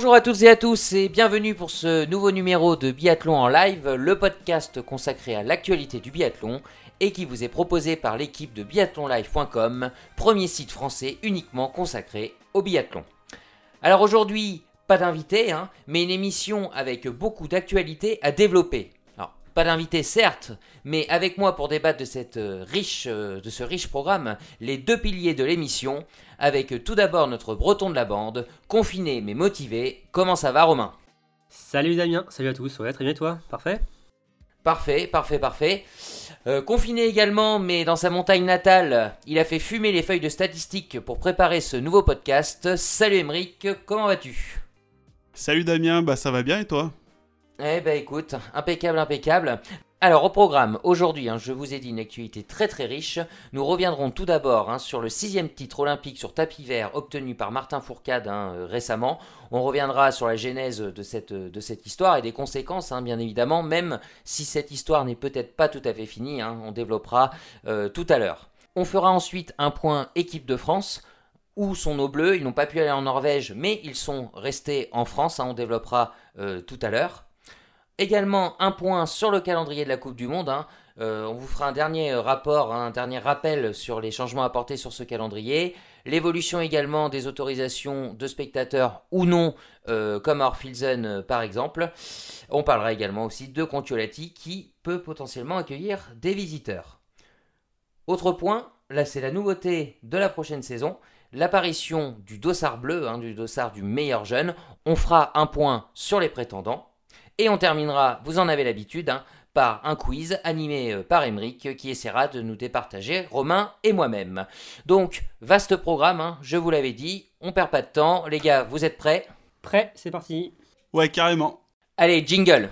Bonjour à toutes et à tous et bienvenue pour ce nouveau numéro de Biathlon en live, le podcast consacré à l'actualité du biathlon et qui vous est proposé par l'équipe de biathlonlive.com, premier site français uniquement consacré au biathlon. Alors aujourd'hui, pas d'invité, hein, mais une émission avec beaucoup d'actualités à développer. Pas d'invité certes, mais avec moi pour débattre de, cette euh, riche, euh, de ce riche programme, les deux piliers de l'émission, avec tout d'abord notre breton de la bande, confiné mais motivé. Comment ça va Romain? Salut Damien, salut à tous, ouais très bien toi, parfait? Parfait, parfait, parfait. Euh, confiné également, mais dans sa montagne natale, il a fait fumer les feuilles de statistiques pour préparer ce nouveau podcast. Salut Emeric, comment vas-tu? Salut Damien, bah ça va bien et toi? Eh ben écoute, impeccable, impeccable. Alors au programme, aujourd'hui, hein, je vous ai dit une actualité très très riche. Nous reviendrons tout d'abord hein, sur le sixième titre olympique sur tapis vert obtenu par Martin Fourcade hein, euh, récemment. On reviendra sur la genèse de cette, cette histoire et des conséquences, bien évidemment, même si cette histoire n'est peut-être pas tout à fait finie, on développera euh, tout à l'heure. On fera ensuite un point équipe de France. Où sont nos bleus? Ils n'ont pas pu aller en Norvège, mais ils sont restés en France. on développera euh, tout à l'heure. Également un point sur le calendrier de la Coupe du Monde. Hein. Euh, on vous fera un dernier euh, rapport, hein, un dernier rappel sur les changements apportés sur ce calendrier. L'évolution également des autorisations de spectateurs ou non, euh, comme à Orfilsen par exemple. On parlera également aussi de Contiolati qui peut potentiellement accueillir des visiteurs. Autre point, là c'est la nouveauté de la prochaine saison, l'apparition du dossard bleu, hein, du dossard du meilleur jeune. On fera un point sur les prétendants. Et on terminera, vous en avez l'habitude, hein, par un quiz animé euh, par Emeric qui essaiera de nous départager, Romain et moi-même. Donc, vaste programme, hein, je vous l'avais dit, on perd pas de temps. Les gars, vous êtes prêts? Prêt, c'est parti. Ouais, carrément. Allez, jingle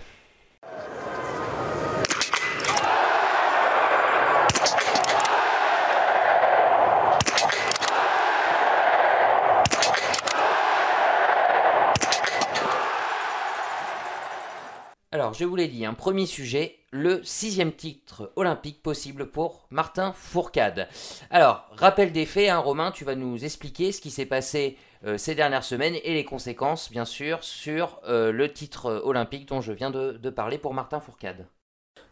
Alors, je vous l'ai dit, un premier sujet, le sixième titre olympique possible pour Martin Fourcade. Alors, rappel des faits, hein, Romain, tu vas nous expliquer ce qui s'est passé euh, ces dernières semaines et les conséquences, bien sûr, sur euh, le titre olympique dont je viens de, parler pour Martin Fourcade.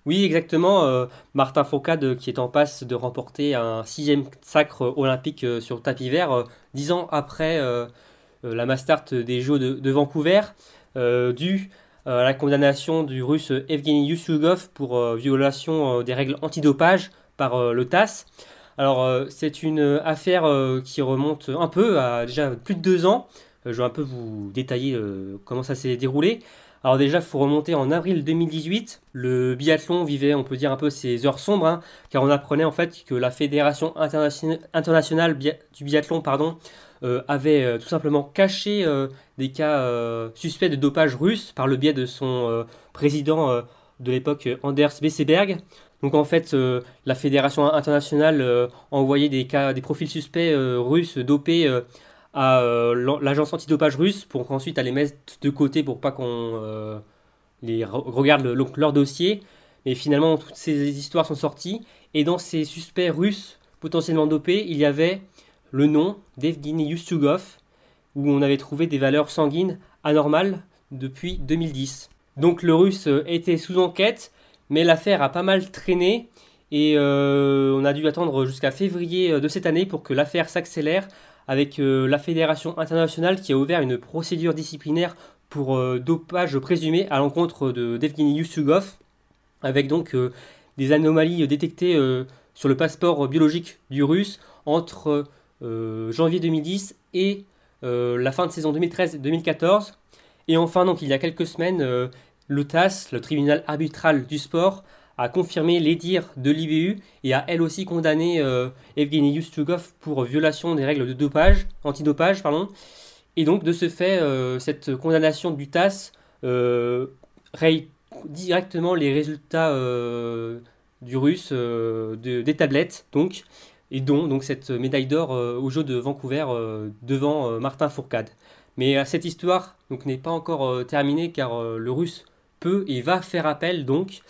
Oui, exactement. Euh, Martin Fourcade qui est en passe de remporter un sixième sacre olympique sur tapis vert, dix ans après la Mastart des Jeux de, de Vancouver, dû euh, la condamnation du russe Evgeny Yusyugov pour euh, violation euh, des règles antidopage par le TAS. Alors c'est une affaire qui remonte un peu à déjà plus de deux ans. je vais un peu vous détailler comment ça s'est déroulé. Alors déjà, il faut remonter en avril 2018. Le biathlon vivait, on peut dire, un peu ses heures sombres, hein, car on apprenait en fait que la Fédération internationale du biathlon pardon, euh, avait euh, tout simplement caché euh, des cas suspects de dopage russe par le biais de son président de l'époque, Anders Besseberg. Donc en fait, la fédération internationale a envoyé des, cas, des profils suspects russes dopés à l'agence antidopage russe pour qu'ensuite elle les mette de côté pour pas qu'on les regarde leur dossier. Mais finalement, toutes ces histoires sont sorties. Et dans ces suspects russes potentiellement dopés, il y avait le nom d'Evgeny Yustugov, où on avait trouvé des valeurs sanguines anormales depuis 2010. Donc le russe était sous enquête, mais l'affaire a pas mal traîné et euh, on a dû attendre jusqu'à février de cette année pour que l'affaire s'accélère avec euh, la Fédération internationale qui a ouvert une procédure disciplinaire pour euh, dopage présumé à l'encontre d'Evgeny Yustugov, avec donc des anomalies détectées sur le passeport biologique du russe entre euh, janvier 2010 et euh, la fin de saison 2013-2014. Et enfin, donc, il y a quelques semaines, euh, le TAS, le tribunal arbitral du sport, a confirmé les dires de l'IBU et a elle aussi condamné Evgeny Yustugov pour violation des règles de dopage, antidopage. Pardon. Et donc, de ce fait, cette condamnation du TAS raye directement les résultats du russe des tablettes. Donc, et dont donc cette médaille d'or euh, au jeu de Vancouver euh, devant euh, Martin Fourcade. Mais cette histoire n'est pas encore terminée car le russe peut et va faire appel donc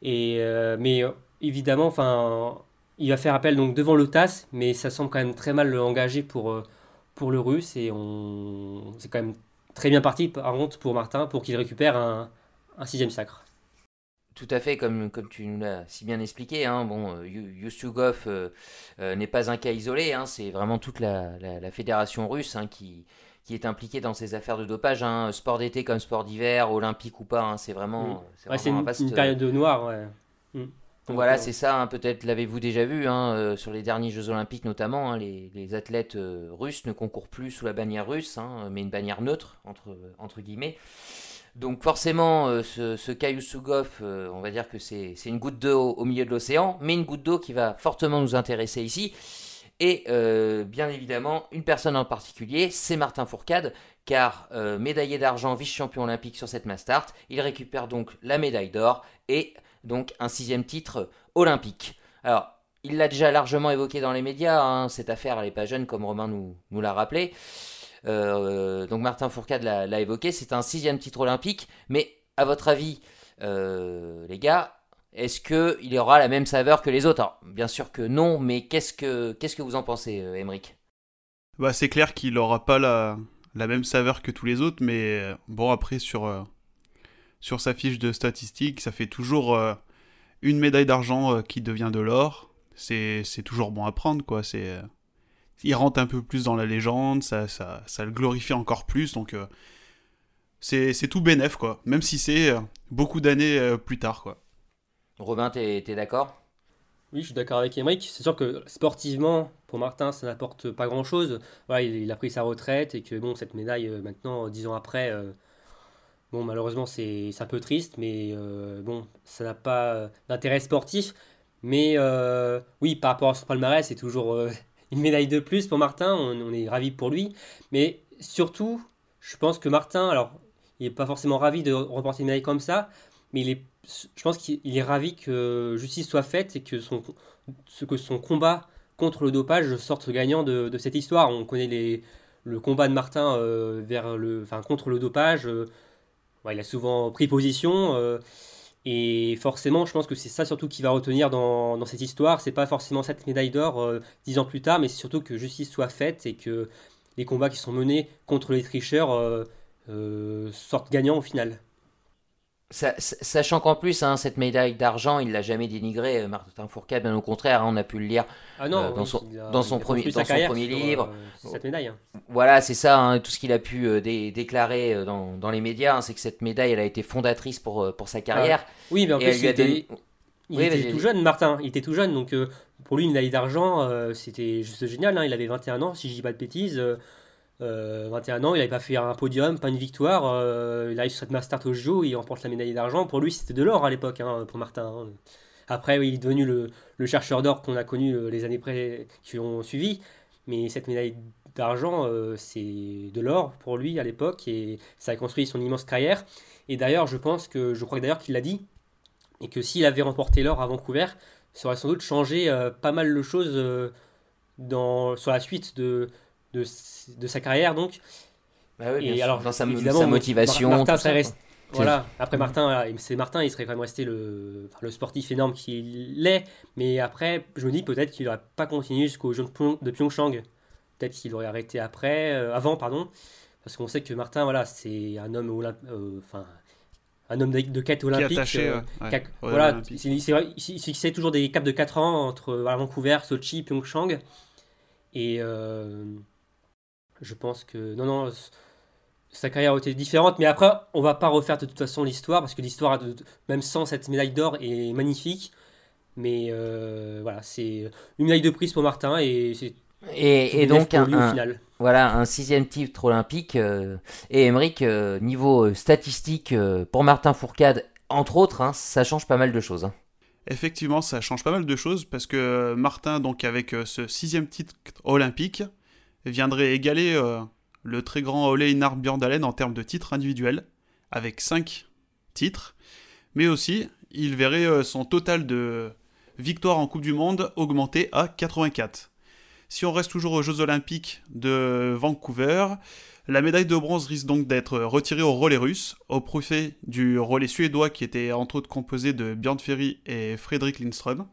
et mais évidemment enfin il va faire appel donc devant le TAS mais ça semble quand même très mal engagé pour pour le russe et on c'est quand même très bien parti par contre pour Martin pour qu'il récupère un, un sixième sacre. Tout à fait, comme, comme tu nous l'as si bien expliqué. Hein, bon, Yustugov n'est pas un cas isolé, hein, c'est vraiment toute la, la, fédération russe hein, qui, qui est impliquée dans ces affaires de dopage. Hein, sport d'été comme sport d'hiver, olympique ou pas, hein, c'est vraiment. C'est une, une, période de noir, ouais. Mm. voilà, c'est ça. Peut-être l'avez-vous déjà vu euh, sur les derniers Jeux Olympiques notamment. les, les, athlètes euh, russes ne concourent plus sous la bannière russe, mais une bannière neutre entre, entre guillemets. Donc forcément, euh, ce, ce euh, on va dire que c'est une goutte d'eau au milieu de l'océan, mais une goutte d'eau qui va fortement nous intéresser ici. Et euh, bien évidemment, une personne en particulier, c'est Martin Fourcade, car médaillé d'argent, vice-champion olympique sur cette Mastart, il récupère donc la médaille d'or et donc un sixième titre olympique. Alors, il l'a déjà largement évoqué dans les médias, hein, cette affaire, elle n'est pas jeune comme Romain nous l'a rappelé. Euh, donc Martin Fourcade l'a évoqué, c'est un sixième titre olympique, mais à votre avis, euh, les gars, est-ce qu'il aura la même saveur que les autres? Bien sûr que non, mais qu'est-ce que, que vous en pensez, Emeric euh, bah, C'est clair qu'il n'aura pas la, la, même saveur que tous les autres, mais bon, après, sur, sur sa fiche de statistiques, ça fait toujours une médaille d'argent qui devient de l'or. C'est toujours bon à prendre, quoi. C'est il rentre un peu plus dans la légende, ça, ça, ça le glorifie encore plus, donc euh, c'est tout bénef, quoi. Même si c'est euh, beaucoup d'années euh, plus tard, quoi. Robin, t'es es, d'accord? Oui, je suis d'accord avec Emmerich. C'est sûr que sportivement, pour Martin, ça n'apporte pas grand-chose. Voilà, il, a pris sa retraite et que bon, cette médaille, maintenant, dix ans après, bon, malheureusement, c'est un peu triste, mais bon, ça n'a pas d'intérêt sportif. Mais oui, par rapport à son palmarès, c'est toujours une médaille de plus pour Martin, on, est ravi pour lui. Mais surtout, je pense que Martin, alors, il n'est pas forcément ravi de remporter une médaille comme ça, mais il est, je pense qu'il est ravi que justice soit faite et que son, que son combat contre le dopage sorte gagnant de, cette histoire. On connaît les, le combat de Martin euh, vers le, enfin, contre le dopage. Euh, il a souvent pris position. Euh, et forcément, je pense que c'est ça surtout qui va retenir dans, cette histoire. C'est pas forcément cette médaille d'or euh, dix ans plus tard, mais c'est surtout que justice soit faite et que les combats qui sont menés contre les tricheurs euh, euh, sortent gagnants au final sachant qu'en plus, hein, cette médaille d'argent, il l'a jamais dénigré, euh, Martin Fourcade, bien au contraire, hein, on a pu le lire ah euh, dans, son, dans, son, premier, dans son premier livre. Euh, cette médaille. Hein. Voilà, c'est ça, tout ce qu'il a pu déclarer dans, dans, les médias, c'est que cette médaille, elle a été fondatrice pour, pour sa carrière. oui, mais en plus, il, était, il était tout jeune, Martin, il était tout jeune, donc pour lui, une médaille d'argent, c'était juste génial, il avait 21 ans, si je dis pas de bêtises. 21 euh, ans, il n'avait pas fait un podium, pas une victoire. Euh, il arrive sur cette Mastart au JO, il remporte la médaille d'argent. Pour lui, c'était de l'or à l'époque, hein, pour Martin. Hein. Après, il est devenu le, chercheur d'or qu'on a connu euh, les années qui ont suivi. Mais cette médaille d'argent, c'est de l'or pour lui à l'époque et ça a construit son immense carrière. Et d'ailleurs, je pense que, je crois d'ailleurs qu'il l'a dit, et que s'il avait remporté l'or à Vancouver, ça aurait sans doute changé pas mal de choses dans, sur la suite de, de, de sa carrière donc. Bah oui, et alors, dans sa, sa motivation. Martin serait voilà, après Martin, c'est Martin, il serait quand même resté le, le sportif énorme qu'il est, mais après, je me dis peut-être qu'il n'aurait pas continué jusqu'au Jeux de Pyeongchang. Peut-être qu'il aurait arrêté après, euh, avant, pardon, parce qu'on sait que Martin, voilà, c'est un homme euh, enfin, un homme de, quête olympique. Attaché, euh, voilà, il fixait toujours des caps de 4 ans entre Vancouver, Sochi, Pyeongchang. Et je pense que. Non, non, sa carrière a été différente, mais après, on va pas refaire de toute façon l'histoire, parce que l'histoire, même sans cette médaille d'or, est magnifique. Mais euh, voilà, c'est une médaille de prise pour Martin et c'est. Et, donc, un, voilà, un sixième titre olympique. Euh, et Emmerich, euh, niveau statistique, pour Martin Fourcade, entre autres, hein, ça change pas mal de choses. Hein. Effectivement, ça change pas mal de choses parce que Martin, donc avec ce sixième titre olympique, viendrait égaler euh, le très grand Ole Einar Björndalen en termes de titres individuels, avec 5 titres, mais aussi il verrait euh, son total de victoires en Coupe du Monde augmenter à 84. Si on reste toujours aux Jeux Olympiques de Vancouver, la médaille de bronze risque donc d'être retirée au relais russe, au profit du relais suédois qui était entre autres composé de Björn Ferry et Fredrik Lindström.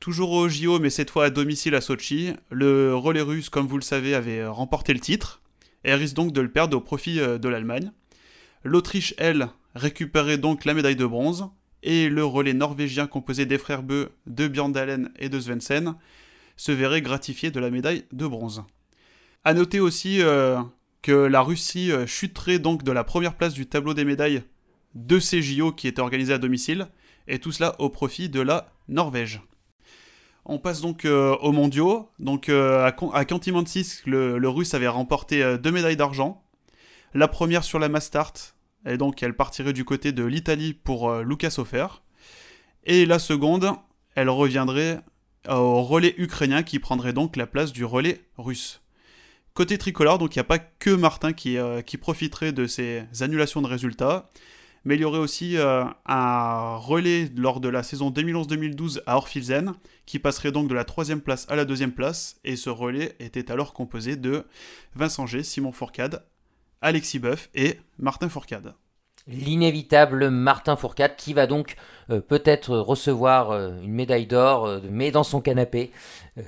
Toujours au JO, mais cette fois à domicile à Sochi, le relais russe, comme vous le savez, avait remporté le titre. et risque donc de le perdre au profit de l'Allemagne. L'Autriche, elle, récupérait donc la médaille de bronze, et le relais norvégien composé des frères Beu, de Björndalen et de Svensson se verrait gratifié de la médaille de bronze. A noter aussi que la Russie chuterait donc de la première place du tableau des médailles de ces JO qui étaient organisés à domicile, et tout cela au profit de la Norvège. On passe donc euh, aux mondiaux. Donc euh, à, le, Russe avait remporté euh, deux médailles d'argent. La première sur la Mastart, et donc elle partirait du côté de l'Italie pour Lucas Hofer. Et la seconde, elle reviendrait au relais ukrainien qui prendrait donc la place du relais russe. Côté tricolore, donc il n'y a pas que Martin qui profiterait de ces annulations de résultats mais il y aurait aussi euh, un relais lors de la saison 2011-2012 à Orfilsen, qui passerait donc de la troisième place à la deuxième place, et ce relais était alors composé de Vincent G, Simon Fourcade, Alexis Boeuf et Martin Fourcade. L'inévitable Martin Fourcade qui va donc euh, peut-être recevoir euh, une médaille d'or, mais dans son canapé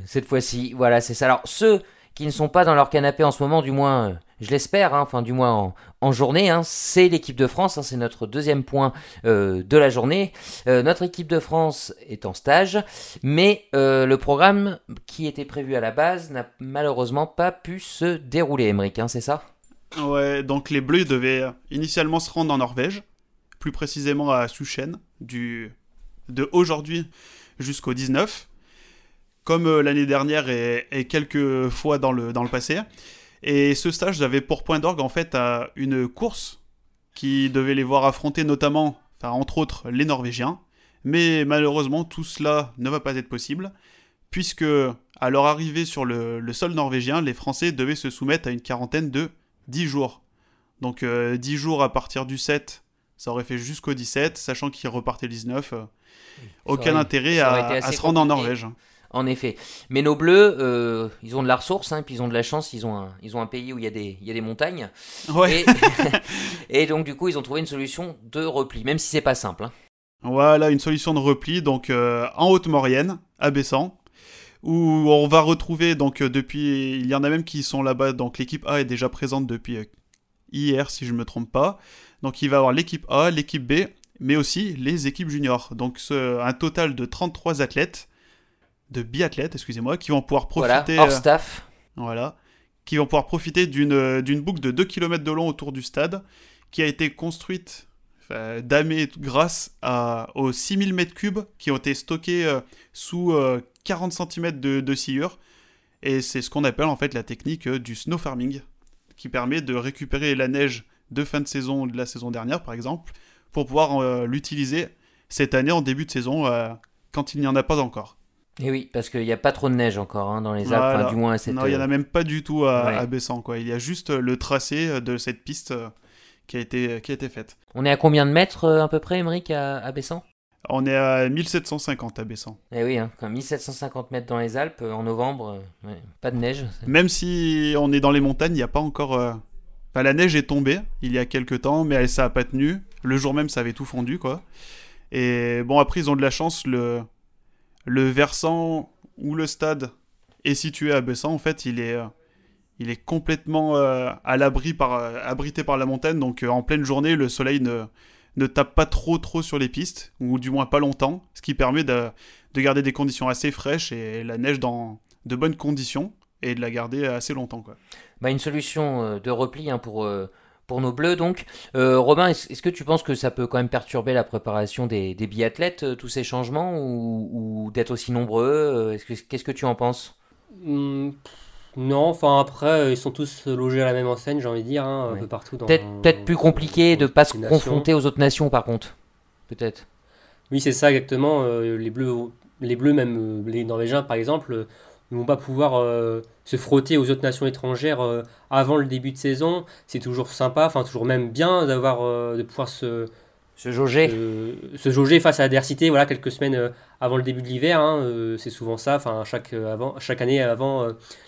cette fois-ci. Voilà, c'est ça. Alors ceux qui ne sont pas dans leur canapé en ce moment, du moins je l'espère, hein, enfin du moins en, journée, hein, c'est l'équipe de France, hein, c'est notre deuxième point euh, de la journée. Euh, notre équipe de France est en stage, mais euh, le programme qui était prévu à la base n'a malheureusement pas pu se dérouler, Emmerich, c'est ça? Ouais, donc les Bleus devaient initialement se rendre en Norvège, plus précisément à Suchen, du... de aujourd'hui jusqu'au 19, comme l'année dernière et, et, quelques fois dans le, dans le passé. Et ce stage avait pour point d'orgue en fait à une course qui devait les voir affronter notamment, enfin entre autres, les Norvégiens. Mais malheureusement, tout cela ne va pas être possible, puisque à leur arrivée sur le, sol norvégien, les Français devaient se soumettre à une quarantaine de 10 jours. Donc 10 euh, jours à partir du 7, ça aurait fait jusqu'au 17, sachant qu'ils repartaient le 19. Euh, aucun intérêt à, se rendre en Norvège. En effet. Mais nos bleus, euh, ils ont de la ressource, hein, puis ils ont de la chance, ils ont un, ils ont un pays où il y a des, il y a des montagnes. Ouais. Et, donc du coup, ils ont trouvé une solution de repli, même si c'est pas simple. Hein. Voilà, une solution de repli, donc euh, en Haute-Maurienne, à Bessan, où on va retrouver, donc euh, depuis, il y en a même qui sont là-bas, donc l'équipe A est déjà présente depuis hier, si je ne me trompe pas. Donc il va y avoir l'équipe A, l'équipe B, mais aussi les équipes juniors. Donc un total de 33 athlètes de biathlètes, excusez-moi, qui vont pouvoir profiter. Voilà, hors euh, voilà. Qui vont pouvoir profiter d'une, euh, d'une boucle de 2 km de long autour du stade, qui a été construite damée grâce à, aux 6000 m3 qui ont été stockés euh, sous 40 cm de, de sciure. Et c'est ce qu'on appelle en fait la technique du snow farming, qui permet de récupérer la neige de fin de saison de la saison dernière, par exemple, pour pouvoir l'utiliser cette année en début de saison quand il n'y en a pas encore. Et oui, parce qu'il n'y a pas trop de neige encore hein, dans les Alpes, du moins à cette... Non, il n'y en a même pas du tout à, Bessan, quoi. Il y a juste le tracé de cette piste euh, qui a été, qui a été faite. On est à combien de mètres euh, à peu près, Émeric, à, à Bessan? On est à 1750 à Bessan. Eh oui, hein, 1750 mètres dans les Alpes euh, en novembre, pas de neige. Même si on est dans les montagnes, il n'y a pas encore... Enfin, la neige est tombée il y a quelques temps, mais elle, ça n'a pas tenu. Le jour même, ça avait tout fondu, quoi. Et bon, après, ils ont de la chance, le le versant où le stade est situé à Bessan, en fait, il est, euh, il est complètement euh, à l'abri par, euh, abrité par la montagne. Donc en pleine journée, le soleil ne, ne tape pas trop trop sur les pistes, ou du moins pas longtemps, ce qui permet de, garder des conditions assez fraîches et la neige dans de bonnes conditions et de la garder assez longtemps. Bah, une solution de repli hein, pour pour nos bleus donc. Euh, Robin, est-ce que tu penses que ça peut quand même perturber la préparation des, biathlètes, euh, tous ces changements, ou, d'être aussi nombreux euh, Qu'est-ce que tu en penses? Hmm, Non, enfin après, ils sont tous logés à la même enseigne, j'ai envie de dire, hein, un peu partout. Peut-être plus compliqué de ne pas se confronter aux autres nations par contre, peut-être. Oui, c'est ça exactement. les, bleus, les Bleus, même les Norvégiens par exemple, ne vont pas pouvoir euh, se frotter aux autres nations étrangères euh, avant le début de saison. C'est toujours sympa, enfin toujours même bien d'avoir euh, de pouvoir se se jauger se, jauger face à l'adversité voilà quelques semaines avant le début de l'hiver hein, c'est souvent ça enfin chaque avant chaque année avant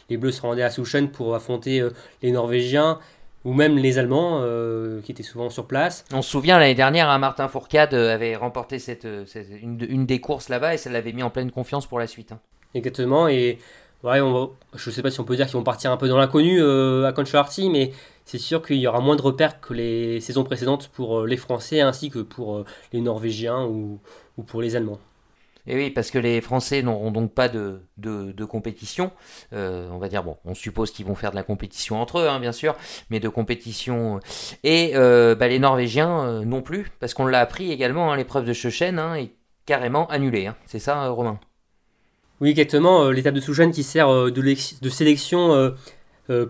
les bleus se rendaient à Souchen pour affronter les norvégiens ou même les Allemands qui étaient souvent sur place. On se souvient l'année dernière, hein, Martin Fourcade avait remporté cette, une, des courses là-bas et ça l'avait mis en pleine confiance pour la suite. Hein. Exactement. Et Ouais, on je sais pas si on peut dire qu'ils vont partir un peu dans l'inconnu à Conchalarty, mais c'est sûr qu'il y aura moins de repères que les saisons précédentes pour les Français ainsi que pour les Norvégiens ou pour les Allemands. Et oui, parce que les Français n'auront donc pas de, de, compétition. Euh, on va dire, bon, on suppose qu'ils vont faire de la compétition entre eux, hein, bien sûr, mais de compétition. Et euh, bah, les Norvégiens euh, non plus, parce qu'on l'a appris également, hein, l'épreuve de Schochen hein, est carrément annulée. C'est ça, Romain? Oui, exactement. L'étape de Schochen qui sert de, de sélection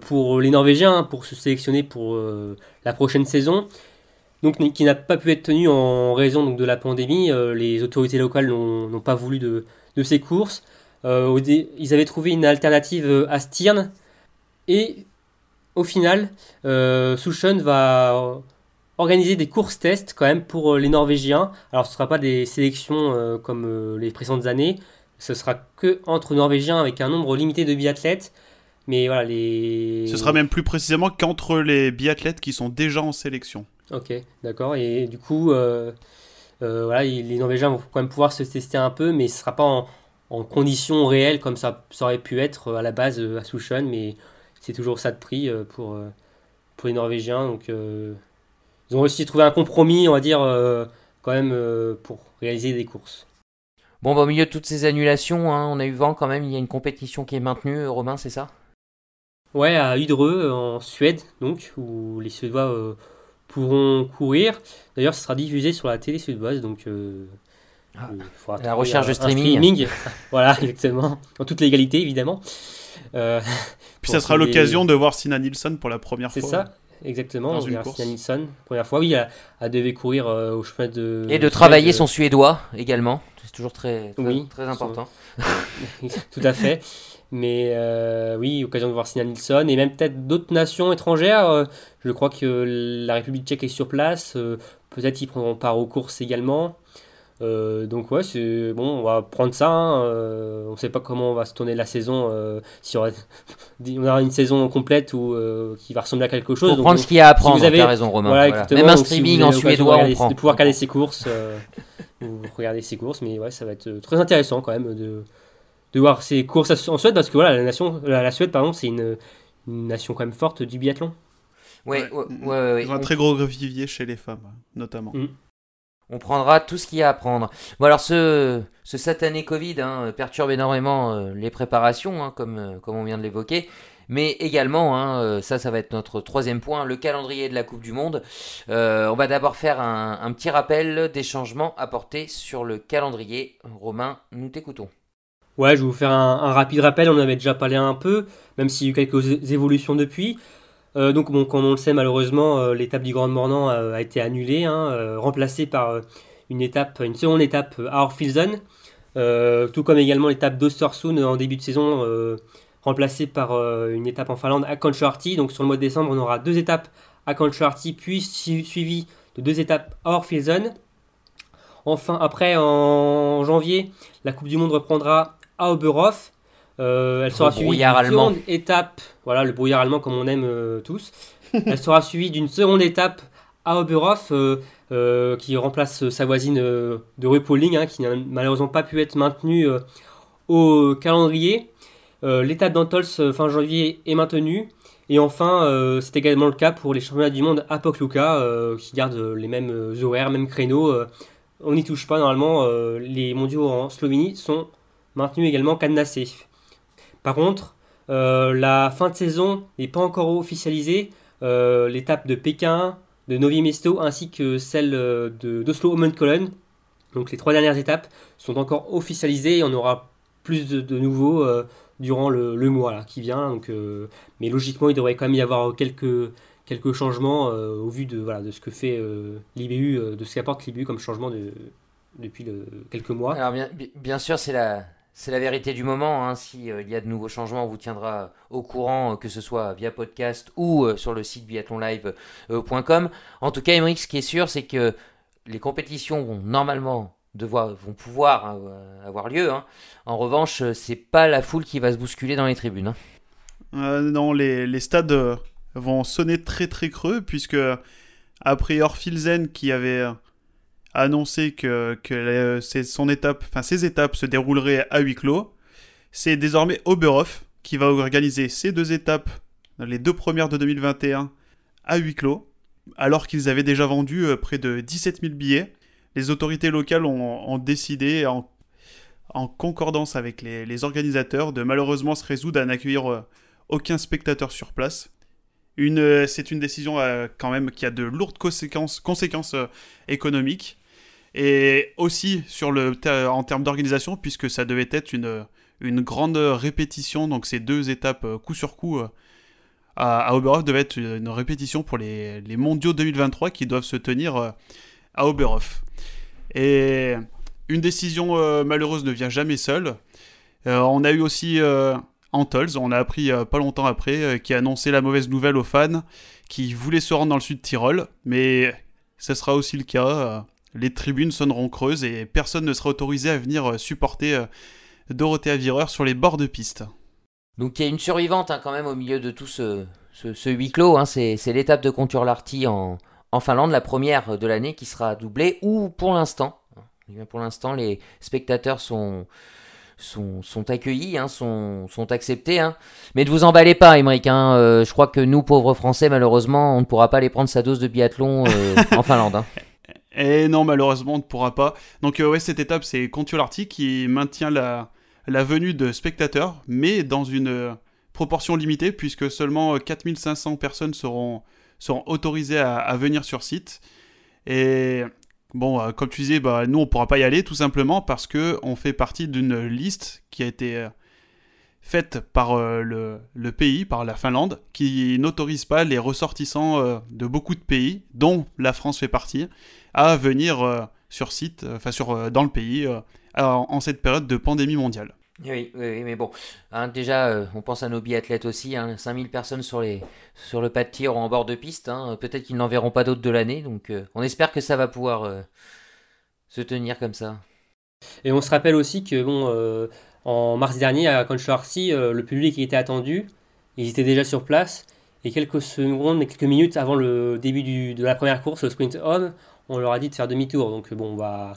pour les Norvégiens, pour se sélectionner pour la prochaine saison donc qui n'a pas pu être tenu en raison donc, de la pandémie. Euh, les autorités locales n'ont pas voulu de, ces courses. Euh, ils avaient trouvé une alternative euh, à Stirn. Et au final, euh, va organiser des courses tests quand même pour les Norvégiens. Alors ce ne sera pas des sélections comme les précédentes années. Ce sera que entre Norvégiens avec un nombre limité de biathlètes. Mais voilà, les... Ce sera même plus précisément qu'entre les biathlètes qui sont déjà en sélection. Ok, d'accord. Et du coup, euh, euh, voilà, les Norvégiens vont quand même pouvoir se tester un peu, mais ce ne sera pas en, en, conditions réelles comme ça, ça, aurait pu être à la base à Souchon, mais c'est toujours ça de prix euh, pour, pour les Norvégiens. Donc, ils ont réussi à trouver un compromis, on va dire, quand même, pour réaliser des courses. Bon, bah, au milieu de toutes ces annulations, hein, on a eu vent quand même, il y a une compétition qui est maintenue, Romain, c'est ça? Ouais, à Udreux, en Suède, donc, où les Suédois pourront courir. D'ailleurs, ce sera diffusé sur la télé suédoise, donc euh, ah, la recherche de streaming. voilà, exactement. En toute légalité, évidemment. Euh, Puis ça sera l'occasion de voir Sina Nilsson pour la première fois. C'est ça, exactement. Dans une Sina Nilsson, première fois. Oui, elle, devait courir euh, au chemin de. Et de travailler son suédois également. C'est toujours très, très, très important. Tout à fait. Mais euh, oui, occasion de voir Sina Nilsson et même peut-être d'autres nations étrangères. Euh, je crois que la République tchèque est sur place. Euh, peut-être ils prendront part aux courses également. Donc ouais, c'est bon, on va prendre ça. Hein, on ne sait pas comment on va se tourner la saison. si on, aura, une saison complète ou qui va ressembler à quelque chose. Pour prendre ce qu'il y a à prendre. Si vous avez raison, Romain. Même un streaming en suédois, on prend. De pouvoir regarder ses courses, ou regarder ses courses, mais ouais, ça va être très intéressant quand même de de voir ces courses en Suède parce que voilà, la, nation, la, Suède, pardon, c'est une, nation quand même forte du biathlon. Ouais, ouais, ouais. ouais, un très gros vivier chez les femmes, notamment. Mm. On prendra tout ce qu'il y a à prendre. Bon, alors, ce, satané Covid hein, perturbe énormément euh, les préparations, hein, comme, euh, comme on vient de l'évoquer. Mais également, hein, euh, ça, ça va être notre troisième point, le calendrier de la Coupe du Monde. on va d'abord faire un, un petit rappel des changements apportés sur le calendrier. Romain, nous t'écoutons. Ouais, je vais vous faire un, rapide rappel, on en avait déjà parlé un peu, même s'il y a eu quelques évolutions depuis. Euh, donc, comme on le sait, malheureusement, euh, l'étape du Grand Mornan a, été annulée, hein, remplacée par une, seconde étape à Orfilsen, tout comme également l'étape d'Ostersund en début de saison, remplacée par une étape en Finlande à Kontiolahti. Donc, sur le mois de décembre, on aura deux étapes à Kontiolahti, puis suivies de deux étapes à Orfilsen. Enfin, après, en janvier, la Coupe du Monde reprendra à Oberhof. Euh, elle sera suivie d'une seconde étape, voilà le brouillard allemand comme on aime euh, tous. elle sera suivie d'une seconde étape à Oberhof euh, qui remplace sa voisine de Rupoling hein, qui n'a malheureusement pas pu être maintenue au calendrier. L'étape d'Antols fin janvier est maintenue. Et enfin, c'est également le cas pour les championnats du monde à Pokluka qui gardent les mêmes horaires, mêmes créneaux. on n'y touche pas normalement. les mondiaux en Slovénie sont maintenu également cadenassé. Par contre, euh, la fin de saison n'est pas encore officialisée. Euh, l'étape de Pékin, de Novi Mesto ainsi que celle euh, de d'Oslo Holmenkollen, donc les trois dernières étapes, sont encore officialisées et on aura plus de, nouveaux durant le, mois qui vient. Mais logiquement, il devrait quand même y avoir quelques, quelques changements au vu de, ce que fait l'IBU, de ce qu'apporte l'IBU comme changement de, depuis quelques mois. Alors bien sûr, c'est la, c'est la vérité du moment. Hein. S'il euh, y a de nouveaux changements, on vous tiendra au courant, euh, que ce soit via podcast ou euh, sur le site biathlonlive.com. En tout cas, Emmerich, ce qui est sûr, c'est que les compétitions vont normalement devoir, pouvoir avoir lieu. Hein. En revanche, c'est pas la foule qui va se bousculer dans les tribunes. Hein. non, les, les, stades vont sonner très très creux, puisque après Orfilzen qui avait annoncé que, ses étapes se dérouleraient à huis clos. C'est désormais Oberhof qui va organiser ces deux étapes, les deux premières de 2021, à huis clos, alors qu'ils avaient déjà vendu euh, près de 17 000 billets. Les autorités locales ont, décidé, en, concordance avec les, organisateurs, de malheureusement se résoudre à n'accueillir euh, aucun spectateur sur place. Euh, c'est une décision quand même qui a de lourdes conséquences économiques et aussi en termes d'organisation, puisque ça devait être une, grande répétition, donc ces deux étapes coup sur coup à, à Oberhof devait être une répétition pour les, mondiaux 2023 qui doivent se tenir euh, à Oberhof. Et une décision euh, malheureuse ne vient jamais seule. Euh, on a eu aussi Antols, on a appris pas longtemps après, qui a annoncé la mauvaise nouvelle aux fans qui voulaient se rendre dans le sud Tyrol, mais ce sera aussi le cas. Les tribunes sonneront creuses et personne ne sera autorisé à venir supporter Dorothea Virer sur les bords de piste. Donc il y a une survivante hein, quand même au milieu de tout ce, ce, huis clos. Hein. c'est, l'étape de Conturlarti en, en Finlande, la première de l'année qui sera doublée, ou pour l'instant, hein, pour l'instant les spectateurs sont, sont, sont accueillis, hein, sont, sont acceptés. Mais ne vous emballez pas, Émeric. Euh, je crois que nous, pauvres Français, malheureusement, on ne pourra pas aller prendre sa dose de biathlon euh, en Finlande. Et non, malheureusement, on ne pourra pas. Donc, euh, ouais, cette étape, c'est Conturlarti qui maintient la, la venue de spectateurs, mais dans une euh, proportion limitée, puisque seulement 4500 euh, personnes seront, seront autorisées à, venir sur site. Et bon, euh, comme tu disais, bah, nous, on ne pourra pas y aller, tout simplement parce qu'on fait partie d'une liste qui a été faite par le, le, pays, par la Finlande, qui n'autorise pas les ressortissants de beaucoup de pays, dont la France fait partie, à venir sur site, enfin sur, dans le pays, en cette période de pandémie mondiale. Oui, oui, mais bon, hein, déjà, euh, on pense à nos biathlètes aussi, hein, 5000 personnes sur, les, sur le pas de tir ou en bord de piste, hein, peut-être qu'ils n'en verront pas d'autres de l'année, donc euh, on espère que ça va pouvoir euh, se tenir comme ça. Et on se rappelle aussi que, bon, en mars dernier, à Conchlarcy, le public était attendu, ils étaient déjà sur place, et quelques secondes, quelques minutes avant le début du, de la première course, le sprint on, on leur a dit de faire demi-tour, donc bon, on va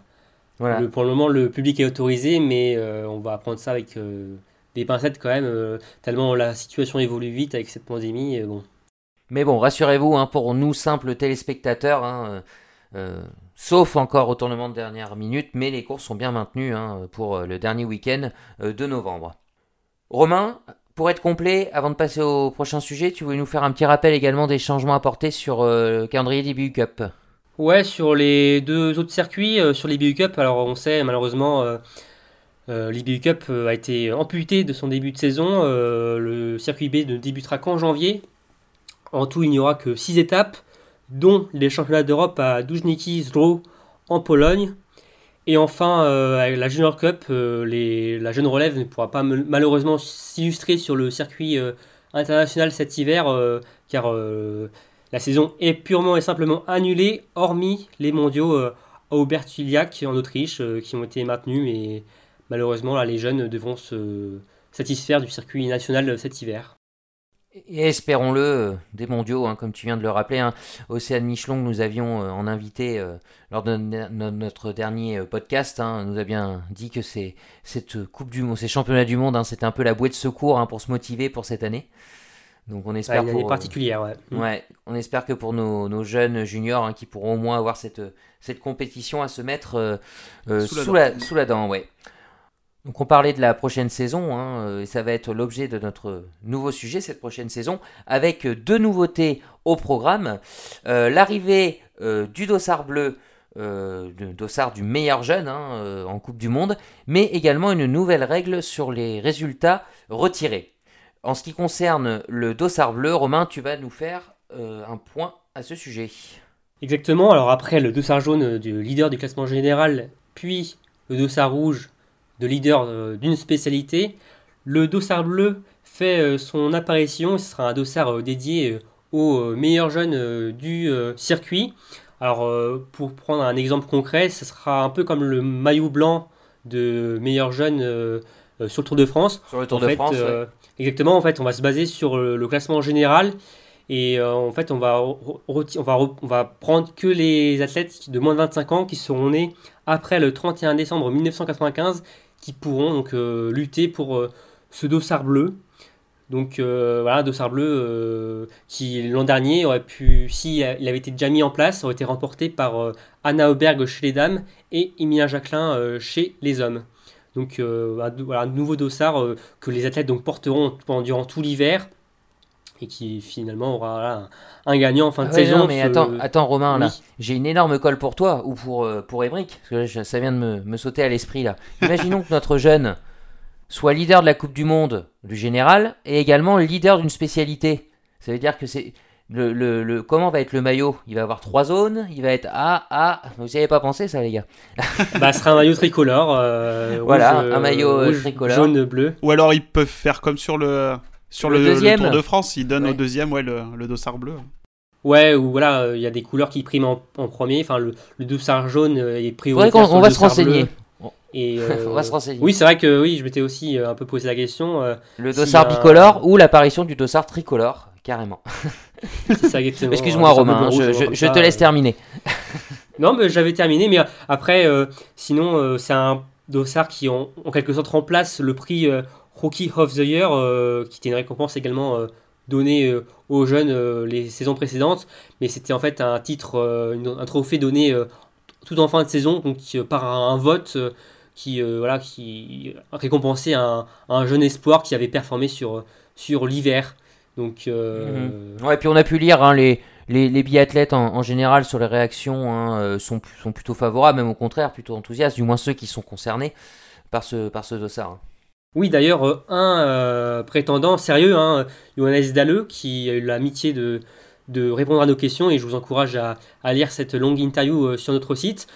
pour le moment, le public est autorisé, mais euh, on va prendre ça avec euh, des pincettes quand même, euh, tellement la situation évolue vite avec cette pandémie. bon. Mais bon, rassurez-vous, hein, pour nous simples téléspectateurs, hein, sauf encore au tournement de dernière minute, mais les courses sont bien maintenues hein, pour le dernier week-end de novembre. Romain, pour être complet, avant de passer au prochain sujet, tu voulais nous faire un petit rappel également des changements apportés sur le calendrier des Cup Ouais, sur les deux autres circuits, euh, sur l'IBU Cup, alors on sait malheureusement euh, euh l'IBU Cup a été amputé de son début de saison. le circuit B ne débutera qu'en janvier. En tout, il n'y aura que 6 étapes, dont les championnats d'Europe à Dujniki Zdro en Pologne. Et enfin, la Junior Cup, la jeune relève ne pourra pas malheureusement s'illustrer sur le circuit international cet hiver, car la saison est purement et simplement annulée, hormis les mondiaux euh, à Aubertiliac en Autriche, euh, qui ont été maintenus, mais malheureusement, les jeunes devront se satisfaire du circuit national cet hiver. Et espérons-le, des mondiaux, hein, comme tu viens de le rappeler, hein, Océane Michelon nous avions euh, en invité lors de notre dernier podcast, hein, nous a bien dit que c'est cette Coupe du Monde, ces championnats du monde, c'était un peu la bouée de secours pour se motiver pour cette année. Donc on espère une année particulière, ouais. Mm. ouais. On espère que pour nos, nos jeunes juniors hein, qui pourront au moins avoir cette, cette compétition à se mettre euh, euh, sous, la, sous, la, dent, ouais. Donc on parlait de la prochaine saison, hein, euh, et ça va être l'objet de notre nouveau sujet cette prochaine saison, avec deux nouveautés au programme. L'arrivée du dossard bleu, du dossard du meilleur jeune hein, en Coupe du Monde, mais également une nouvelle règle sur les résultats retirés. En ce qui concerne le dossard bleu, Romain, tu vas nous faire euh, un point à ce sujet. Exactement, alors après le dossard jaune du leader du classement général, puis le dossard rouge de leader euh, d'une spécialité, le dossard bleu fait euh, son apparition, ce sera un dossard dédié aux meilleurs jeunes du circuit. Alors pour prendre un exemple concret, ce sera un peu comme le maillot blanc de meilleurs jeunes sur le Tour de France. Sur le Tour de France, Exactement, en fait, on va se baser sur le, classement général et euh, en fait, on va, on, on va prendre que les athlètes de moins de 25 ans qui seront nés après le 31 décembre 1995 qui pourront donc lutter pour ce dossard bleu. Donc voilà, dossard bleu qui l'an dernier aurait pu, si il avait été déjà mis en place, aurait été remporté par Anna Auberg chez les dames et Emilien Jacquelin chez les hommes. Donc voilà, un nouveau dossard que les athlètes donc porteront pendant, durant tout l'hiver et qui finalement aura un, gagnant en fin de ah saison. Non, mais attends, attends Romain, là, j'ai une énorme colle pour toi ou pour, euh, pour Emric, parce que ça vient de me, me sauter à l'esprit là. Imaginons que notre jeune soit leader de la Coupe du Monde du général et également leader d'une spécialité. Ça veut dire que c'est. Le, le, comment va être le maillot? Il va avoir trois zones, il va être A, A. Vous n'y avez pas pensé ça, les gars? Bah, ce sera un maillot tricolore. Euh, voilà, un maillot euh, tricolore. Jaune, bleu. Ou alors ils peuvent faire comme sur le sur le, deuxième. Tour de France, il donne au deuxième ouais, le, le dossard bleu. Ouais, ou voilà, il y a des couleurs qui priment en, premier. Enfin, le, le dossard jaune est pris on, on va se renseigner. Et on va se renseigner. Oui, c'est vrai que oui, je m'étais aussi euh, un peu posé la question. Euh, le dossard bicolore ou l'apparition du dossard tricolore, carrément. Excuse-moi, Romain, je, te laisse terminer. non, mais j'avais terminé, mais après, euh, sinon, c'est un dossard qui en, en, quelque sorte remplace le prix Rookie of the Year, euh, qui était une récompense également euh, donnée euh, aux jeunes les saisons précédentes, mais c'était en fait un titre, un trophée donné tout en fin de saison, donc par un, vote qui, voilà, qui récompensait un, un, jeune espoir qui avait performé sur, sur l'hiver. Donc, mhm. ouais, puis on a pu lire hein, les, les, les, biathlètes en, général sur les réactions hein, sont, sont plutôt favorables, même au contraire, plutôt enthousiastes, du moins ceux qui sont concernés par ce, par ce dossard. Hein. Oui, d'ailleurs, euh, un euh, prétendant sérieux, hein, Johannes Dalleux, qui a eu l'amitié de, de répondre à nos questions, et je vous encourage à, à lire cette longue interview euh, sur notre site.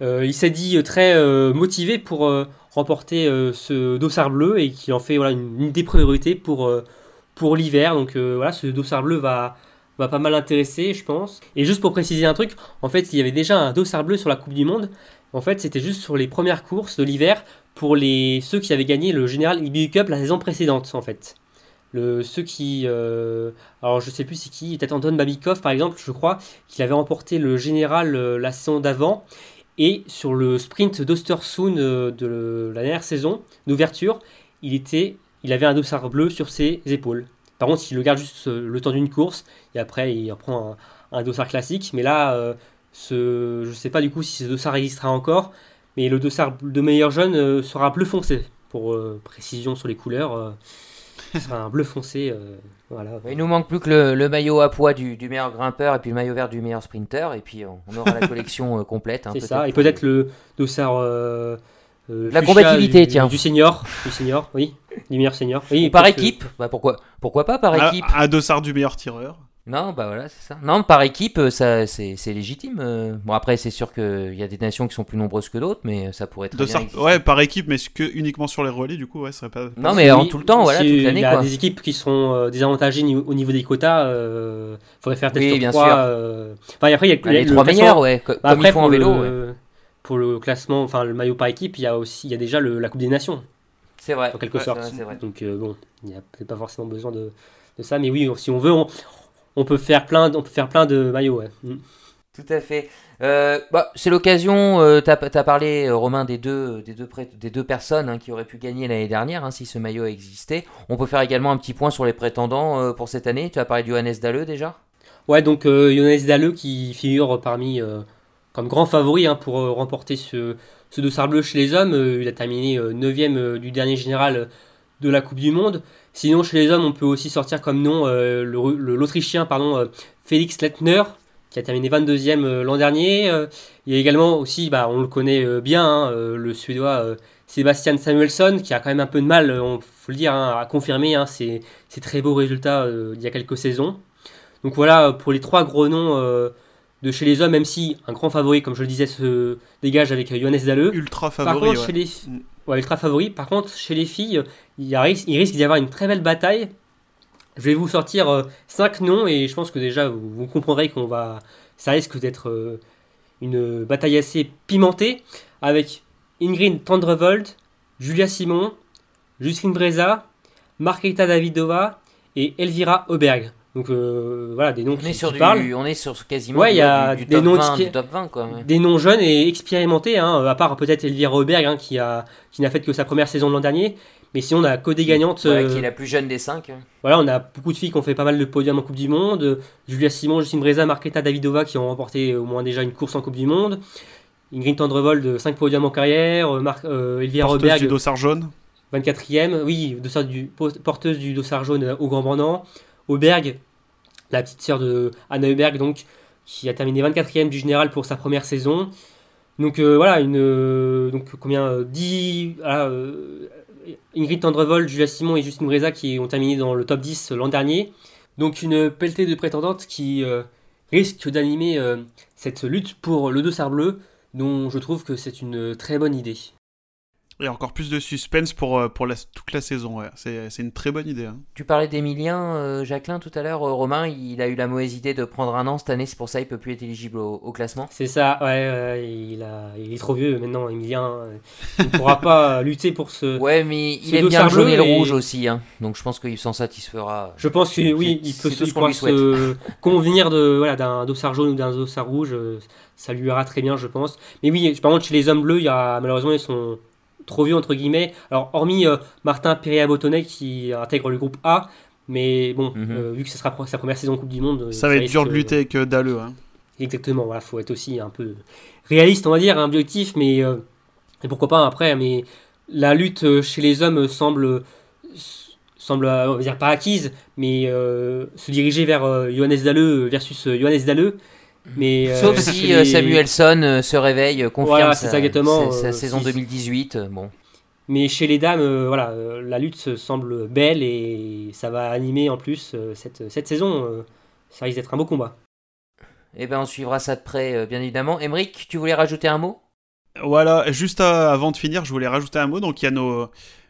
il s'est dit très motivé pour remporter ce dossard bleu et qui en fait voilà, une, des priorités pour, pour l'hiver. Donc voilà, ce dossard bleu va, va pas mal intéresser, je pense. Et juste pour préciser un truc, en fait, il y avait déjà un dossard bleu sur la Coupe du Monde. En fait, c'était juste sur les premières courses de l'hiver pour les, ceux qui avaient gagné le Général IBU Cup la saison précédente, en fait. Le, ceux qui. Euh, alors, je sais plus c'est qui, peut-être Anton Babikov, par exemple, je crois, qu'il avait remporté le Général euh, la saison d'avant. Et sur le sprint d'Ostersund euh, de la dernière saison d'ouverture, il, était, il avait un dossard bleu sur ses épaules. Par contre, il le garde juste le temps d'une course et après il reprend un, dossard classique. Mais là, ce, je ne sais pas du coup si ce dossard existera encore. Mais le dossard de meilleur jeune euh, sera bleu foncé. Pour euh, précision sur les couleurs, euh, ce sera un bleu foncé. voilà. Il nous manque plus que le, maillot à poids du, meilleur grimpeur et puis le maillot vert du meilleur sprinter. Et puis on, aura la collection complète. Hein, C'est ça. Et peut-être le dossard. La combativité, tiens. Du senior, du senior, oui, du meilleur senior. Oui, par équipe, bah pourquoi, pourquoi pas par équipe? Un dossard du meilleur tireur. Non, bah voilà, c'est ça. Non, par équipe, euh, ça, c'est, légitime. Euh. Bon, après, c'est sûr qu'il y a des nations qui sont plus nombreuses que d'autres, mais ça pourrait être. bien ouais, par équipe, mais que uniquement sur les relais, du coup, ouais, ça serait pas. Non, mais en tout le temps, voilà, toute l'année. Il y a des équipes qui sont euh, désavantagées au niveau des quotas. Il faudrait faire test oui, bien sûr. Enfin, après, il y a, les trois meilleurs, ouais, comme après, ils font en vélo. Pour le classement, enfin, le maillot par équipe, il y a aussi, il y a déjà la Coupe des Nations. C'est vrai. En quelque sorte. Vrai, Donc, bon, il n'y a pas forcément besoin de, de ça, mais oui, si on veut, on on peut faire plein, on peut faire plein de maillots. Ouais. Mm. Tout à fait. Euh, bah, c'est l'occasion, euh, tu as, parlé, euh, Romain, des deux, des deux, des deux personnes hein, qui auraient pu gagner l'année dernière, hein, si ce maillot existait. On peut faire également un petit point sur les prétendants pour cette année. Tu as parlé de Johannes Dalleux déjà? Ouais, donc Johannes Dalleux qui figure parmi comme grand favori hein, pour remporter ce, ce dossard bleu chez les hommes. il a terminé 9ème du dernier général de la Coupe du Monde. Sinon, chez les hommes, on peut aussi sortir comme nom euh, l'Autrichien pardon, euh, Félix Lettner, qui a terminé 22e euh, l'an dernier. il y a également aussi, bah, on le connaît bien, hein, le Suédois Sébastien Samuelsson, qui a quand même un peu de mal, on faut le dire, hein, à confirmer ses, très beaux résultats il y a quelques saisons. Donc voilà, pour les trois gros noms de chez les hommes, même si un grand favori, comme je le disais, se dégage avec Johannes Dalleux. Ultra favori. chez les, mm ouais, ultra favori. Par contre, chez les filles, il, risque, il risque d'y avoir une très belle bataille. Je vais vous sortir 5 euh, noms et je pense que déjà vous, comprendrez qu'on va. Ça risque d'être euh, une bataille assez pimentée avec Ingrid Tendrevold, Julia Simon, Justine Breza, Marquita Davidova et Elvira Auberg. Donc voilà, des noms on qui, est sur qui du, parlent. On est sur quasiment Ouais, du, il y a du- du des top noms 20, expi- du top 20, quoi. ouais. Des noms jeunes et expérimentés, hein, à part peut-être Elvire Reberg hein, qui, a, qui n'a fait que sa première saison de l'an dernier. Mais sinon, on a que des gagnantes. Ouais, euh, qui est la plus jeune des 5. Voilà, on a beaucoup de filles qui ont fait pas mal de podiums en Coupe du Monde. Euh, Julia Simon, Justine Breza, Marketa Davidova qui ont remporté au moins déjà une course en Coupe du Monde. Ingrid Tendrevold, 5 podiums en carrière. Euh, Mar- euh, Elvira Porteuse Reberg, du dossard jaune. 24e. Oui, dossard du, porteuse du dossard jaune euh, au Grand Bornand. Auberg, la petite sœur de Anna Auberg, donc, qui a terminé 24e du général pour sa première saison. Donc euh, voilà, une, euh, donc combien euh, 10, voilà, euh, Ingrid Tendrevold, Julia Simon et Justine Breza qui ont terminé dans le top 10 l'an dernier. Donc une pelletée de prétendantes qui risque d'animer cette lutte pour le dossard bleu, dont je trouve que c'est une très bonne idée. Et encore plus de suspense pour, euh, pour la- toute la saison. ouais. C'est c'est une très bonne idée. hein. Tu parlais d'Emilien, euh, Jacqueline, tout à l'heure. Euh, Romain, il a eu la mauvaise idée de prendre un an cette année, c'est pour ça qu'il peut plus être éligible au, au classement. C'est ça, ouais, il, a, il est trop vieux maintenant, Emilien. euh, Il ne pourra pas lutter pour ce. Ouais, mais il aime bien le jaune et le rouge aussi, hein. donc je pense qu'il s'en satisfera. Je pense que oui, il peut se, il se convenir de voilà d'un dossard jaune ou d'un dossard rouge, euh, ça lui ira très bien, je pense. Mais oui, par contre chez les hommes bleus, il y a malheureusement ils sont trop vieux entre guillemets. Alors hormis euh, Martin Perea Bottonnet qui intègre le groupe A, mais bon, Mhm. euh, vu que ce sera sa première saison Coupe du Monde, Ça va être dur de lutter avec Dalleux. hein. Exactement, voilà, faut être aussi un peu réaliste, on va dire, objectif, mais euh, et pourquoi pas après, mais la lutte chez les hommes semble semble, on va dire pas acquise, mais euh, se diriger vers euh, Johannes Dalleux versus euh, Johannes Dalleux. Mais, euh, Sauf si les- euh, Samuelson euh, se réveille, confirme Voilà, sa, c'est ça, exactement, sa- sa euh, saison si- 2018. euh, Bon, Mais chez les dames, euh, voilà, euh, la lutte se semble belle et ça va animer en plus euh, cette, cette saison. euh, ça risque d'être un beau combat. eh ben on suivra ça de près, euh, bien évidemment. Emeric, tu voulais rajouter un mot? Voilà, juste à- avant de finir, je voulais rajouter un mot. Donc, il y a nos,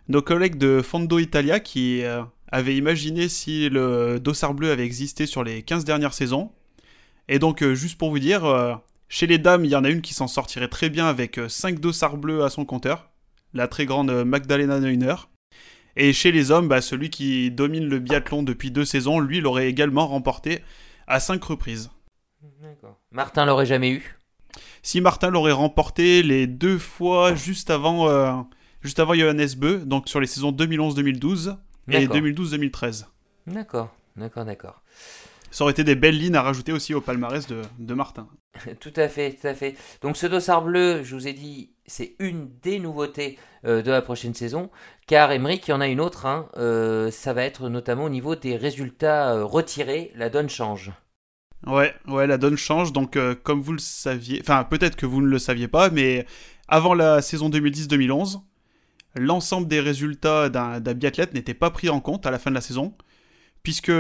nos collègues de Fondo Italia qui euh, avaient imaginé si le dossard bleu avait existé sur les 15 dernières saisons. Et donc, euh, juste pour vous dire, euh, chez les dames, il y en a une qui s'en sortirait très bien avec 5 dossards bleus à son compteur, la très grande euh, Magdalena Neuner. Et chez les hommes, bah, celui qui domine le biathlon depuis deux saisons, lui, l'aurait également remporté à 5 reprises. D'accord. Martin l'aurait jamais eu. Si Martin l'aurait remporté les deux fois juste avant, euh, juste avant Johannes Beu, donc sur les saisons 2011-2012 et D'accord. 2012-2013. D'accord, d'accord, d'accord. Ça aurait été des belles lignes à rajouter aussi au palmarès de, de Martin. Tout à fait, tout à fait. Donc ce dossard bleu, je vous ai dit, c'est une des nouveautés euh, de la prochaine saison, car Emmerich, il y en a une autre, hein, euh, ça va être notamment au niveau des résultats euh, retirés, la donne change. Ouais, ouais, la donne change. Donc, comme vous le saviez, enfin, peut-être que vous ne le saviez pas, mais avant la saison 2010-2011, l'ensemble des résultats d'un d'un biathlète n'était pas pris en compte à la fin de la saison, puisque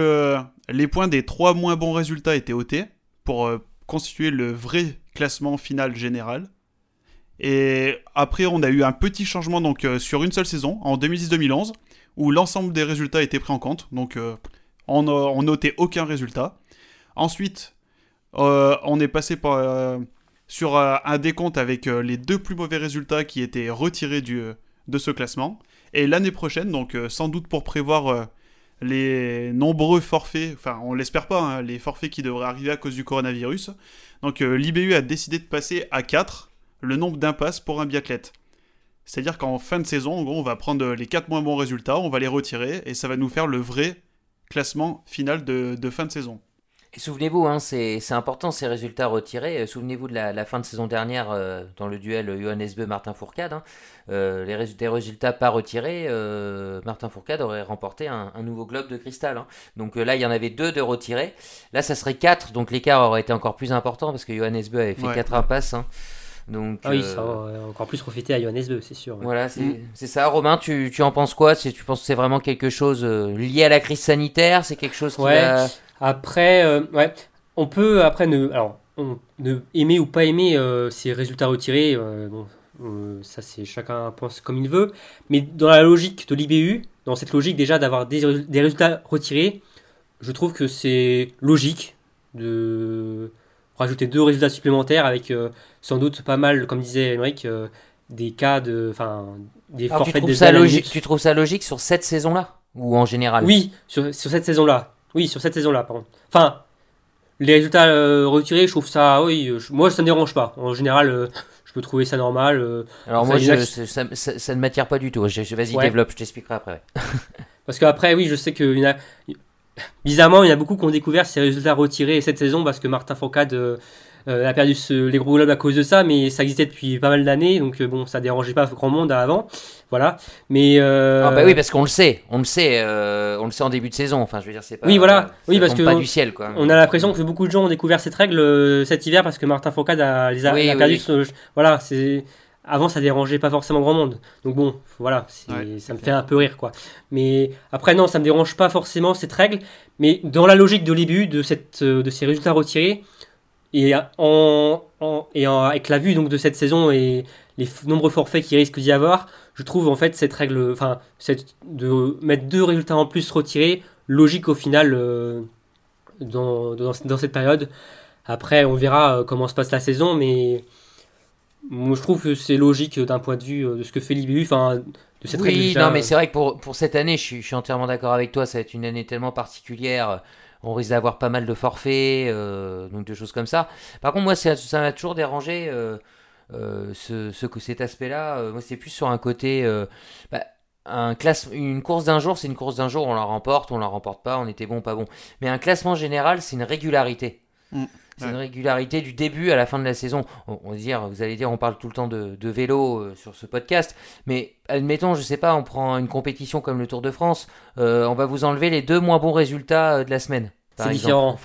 les points des trois moins bons résultats étaient ôtés pour euh, constituer le vrai classement final général. Et après, on a eu un petit changement donc euh, sur une seule saison, en 2010-2011, où l'ensemble des résultats étaient pris en compte. Donc, euh, on, on notait aucun résultat. Ensuite, euh, on est passé euh, sur euh, un décompte avec euh, les deux plus mauvais résultats qui étaient retirés euh, de ce classement. Et l'année prochaine, donc euh, sans doute pour prévoir euh, les nombreux forfaits, enfin on l'espère pas, hein, les forfaits qui devraient arriver à cause du coronavirus, donc euh, l'IBU a décidé de passer à 4 le nombre d'impasses pour un biathlète. C'est-à-dire qu'en fin de saison, on va prendre les 4 moins bons résultats, on va les retirer, et ça va nous faire le vrai classement final de fin de saison. Et souvenez-vous, hein, c'est c'est important ces résultats retirés. Euh, Souvenez-vous de la, la fin de saison dernière euh, dans le duel Johannes Beu Martin Fourcade. hein. Euh, les résultats, des résultats pas retirés, euh, Martin Fourcade aurait remporté un, un nouveau globe de cristal. hein. Donc euh, là, il y en avait deux de retirés. Là, ça serait quatre, donc l'écart aurait été encore plus important parce que Johannes Beu avait fait Ouais. quatre impasses. hein. Donc Ah oui, euh, ça va encore plus profiter à Johannes Beu, c'est sûr. voilà, c'est Mm. c'est ça. Romain, tu, tu en penses quoi? C'est- Tu penses que c'est vraiment quelque chose euh, lié à la crise sanitaire? C'est quelque chose qui Ouais. va- Après, euh, ouais, on peut après ne, alors, on, ne aimer ou pas aimer euh, ces résultats retirés. euh, bon, ça c'est chacun pense comme il veut. Mais dans la logique de l'IBU, dans cette logique déjà d'avoir des, des résultats retirés, je trouve que c'est logique de rajouter deux résultats supplémentaires avec sans doute pas mal, comme disait euh, des cas de, enfin, des Alors, tu forfaits trouves des ça logique. Tu trouves ça logique sur cette saison-là ou en général? Oui, sur, sur cette saison-là. Oui, sur cette saison-là, par contre. Enfin, les résultats euh, retirés, je trouve ça, oui, euh, je- moi ça ne me dérange pas. En général, euh, je peux trouver ça normal. euh, Alors moi, je- ça, ça- ça ne m'attire pas du tout. Je- Vas-y, Ouais. développe, je t'expliquerai après. Parce qu'après, oui, je sais qu'il y en a. Bizarrement, il y en a beaucoup qui ont découvert ces résultats retirés cette saison parce que Martin Fourcade euh, a perdu ce- les gros globes à cause de ça, mais ça existait depuis pas mal d'années, donc euh, bon, ça dérangeait pas grand monde avant. Voilà. Mais. euh, Ah bah oui, parce qu'on le sait, on le sait, euh, on le sait en début de saison. Enfin, je veux dire, c'est pas. Oui, voilà. Oui, parce que pas on- du ciel, quoi. On a l'impression que beaucoup de gens ont découvert cette règle euh, cet hiver parce que Martin Fourcade a, les a, Oui, a oui, perdu. oui. ce- voilà, c'est. Avant, ça dérangeait pas forcément grand monde. Donc bon, voilà, Ouais, ça me fait un peu rire, quoi. Mais après, non, ça me dérange pas forcément cette règle. Mais dans la logique de l'ébut de, cette, de ces résultats retirés, et, en, en- et en- avec la vue donc, de cette saison et les nombreux forfaits qu'il risque d'y avoir, je trouve en fait cette règle, enfin, cette, de mettre deux résultats en plus retirés, logique au final euh, dans, dans, dans cette période. Après, on verra euh, comment se passe la saison, mais moi je trouve que c'est logique d'un point de vue euh, de ce que fait l'IBU, enfin, de cette règle. Oui, non, mais euh, c'est vrai que pour, pour cette année, je suis, je suis entièrement d'accord avec toi. Ça va être une année tellement particulière. On risque d'avoir pas mal de forfaits, euh, donc de choses comme ça. Par contre, moi, ça m'a toujours dérangé euh, euh, ce, ce, cet aspect-là. Moi, c'est plus sur un côté. bah, un classe, une course d'un jour, c'est une course d'un jour. On la remporte, on la remporte pas. On était bon, pas bon. Mais un classement général, c'est une régularité. Mm, C'est ouais. une régularité du début à la fin de la saison. On, on va dire, vous allez dire, on parle tout le temps de, de vélo euh, sur ce podcast, mais admettons, je sais pas, on prend une compétition comme le Tour de France, euh, on va vous enlever les deux moins bons résultats euh, de la semaine. C'est différent.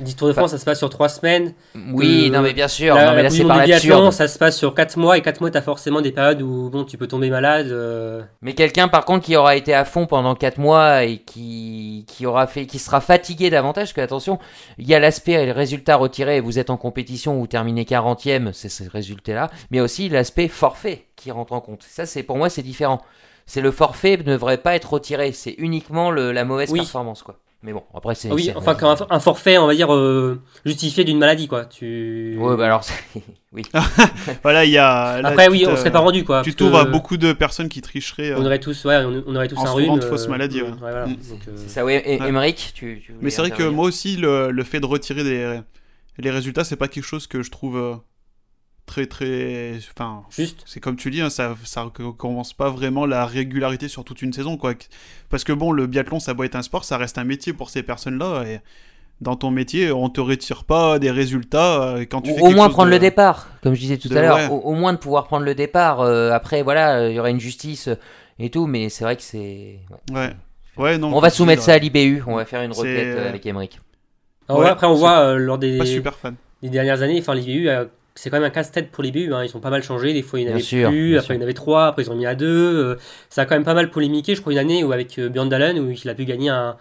Le Tour de France, ça se passe sur trois semaines. Oui, Euh, non mais bien sûr, La, non mais la là c'est par biathlon, ça se passe sur 4 mois et 4 mois, tu as forcément des périodes où bon, tu peux tomber malade. euh, Mais quelqu'un par contre qui aura été à fond pendant 4 mois et qui, qui aura fait qui sera fatigué davantage parce que attention, il y a l'aspect et le résultat retiré, vous êtes en compétition ou vous terminez 40e, c'est ce résultat là, mais aussi l'aspect forfait qui rentre en compte. Ça c'est pour moi c'est différent. C'est le forfait ne devrait pas être retiré, c'est uniquement le- la mauvaise Oui. performance quoi. Mais bon, après c'est oui, enfin, qu'un un forfait, on va dire, euh, justifié d'une maladie, quoi. Tu... Ouais, bah alors c'est- oui. Voilà, il y a. là, Après, oui, on serait pas rendu, quoi. Tu à que beaucoup de personnes qui tricheraient. euh, On aurait tous, ouais, on, on aurait tous en un rhume. de fausses maladies, ouais. voilà, Mm. euh, C'est ça, oui. Et, Ouais. Émeric, tu, tu Mais c'est vrai que moi aussi, le, le fait de retirer des, les résultats, c'est pas quelque chose que je trouve euh, très très. Enfin, Juste. c'est comme tu dis, hein, ça ça commence pas vraiment la régularité sur toute une saison, quoi. Parce que bon, le biathlon, ça doit être un sport, ça reste un métier pour ces personnes-là. Et dans ton métier, on te retire pas des résultats euh, quand tu Ou fais au moins prendre de- le départ, comme je disais tout de- à l'heure, ouais. au, au moins de pouvoir prendre le départ. euh, après, voilà, il y aura une justice euh, et tout, mais c'est vrai que c'est. ouais. Ouais. Ouais, non. On va soumettre ça à l'IBU, on va faire une requête avec Ouais, ouais, après, on voit euh, lors des, Pas super fan. des dernières années, enfin, l'IBU, euh, c'est quand même un casse-tête pour l'IBU. Hein. Ils ont pas mal changé. Des fois, il y en Bien avait sûr, plus. bien Après, sûr. il y en avait trois. Après, ils ont mis à deux. euh, ça a quand même pas mal polémiqué. Je crois une année où avec euh, Björn Dalen, où il a pu gagner un,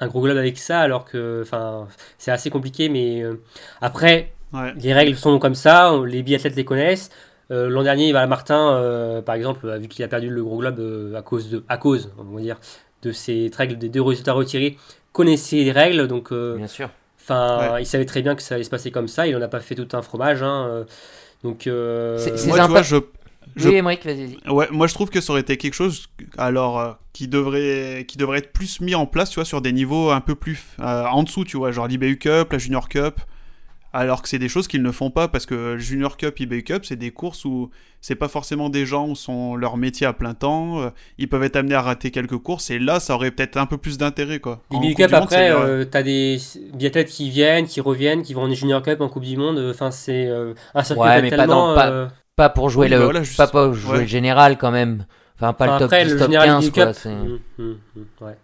un gros globe avec ça, alors que, enfin, c'est assez compliqué. Mais euh, après, Ouais. les règles sont comme ça. on- Les biathlètes les connaissent. Euh, L'an dernier, bah, Martin, euh, par exemple, vu qu'il a perdu le gros globe euh, à cause de, à cause, on va dire, de ces règles des deux résultats retirés, connaissait les règles, donc. euh, Bien sûr. Enfin, Ouais. il savait très bien que ça allait se passer comme ça. Il en a pas fait tout un fromage. hein, euh, Donc, euh, C'est- tu sympa. vois, je, je Oui. Ouais, moi je trouve que ça aurait été quelque chose alors euh, qui devrait qui devrait être plus mis en place, tu vois, sur des niveaux un peu plus euh, en dessous, tu vois, genre l'IBU Cup, la Junior Cup. Alors que c'est des choses qu'ils ne font pas parce que Junior Cup, IBU Cup, c'est des courses où c'est pas forcément des gens où sont leur métier à plein temps, euh, ils peuvent être amenés à rater quelques courses et là ça aurait peut-être un peu plus d'intérêt quoi. Coupe Cup, Monde, après, euh, euh, t'as des biathlètes qui viennent, qui reviennent, qui vont en Junior Cup, en Coupe du Monde. Enfin, c'est euh, un circuit Ouais, mais pas tellement, dans- pas- euh, Pas pour jouer Oui, le, bah voilà, juste- pas pour jouer ouais. le général quand même. Enfin, pas enfin, le top après, 10, le top général 15, IBU quoi. Hum, hum, hum, ouais.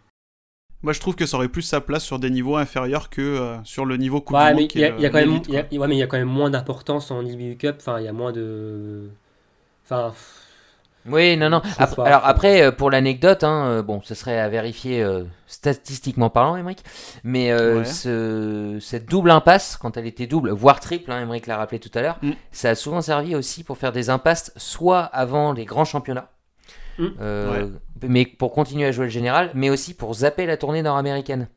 Moi je trouve que ça aurait plus sa place sur des niveaux inférieurs que euh, sur le niveau Coupe Ouais, du mais il y, a- a quand même, mais il y a quand même moins d'importance en IBU Cup. Enfin, il y a moins de. Enfin, Oui, non, non. Après- pas, alors après, euh, pour l'anecdote, hein, euh, bon, ce serait à vérifier euh, statistiquement parlant, Émeric, mais euh, Ouais. ce- cette double impasse, quand elle était double, voire triple, hein, Émeric l'a rappelé tout à l'heure, Mm. ça a souvent servi aussi pour faire des impasses, soit avant les grands championnats, Mm. euh, mais pour continuer à jouer le général, mais aussi pour zapper la tournée nord-américaine.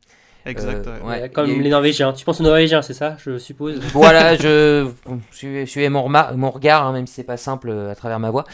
Exact. Euh, ouais. ouais. Ouais, Comme eu- les Norvégiens. Tu penses aux Norvégiens, c'est ça, je suppose? Voilà, je suivez, suivez mon, remar- mon regard, hein, même si c'est pas simple euh, à travers ma voix.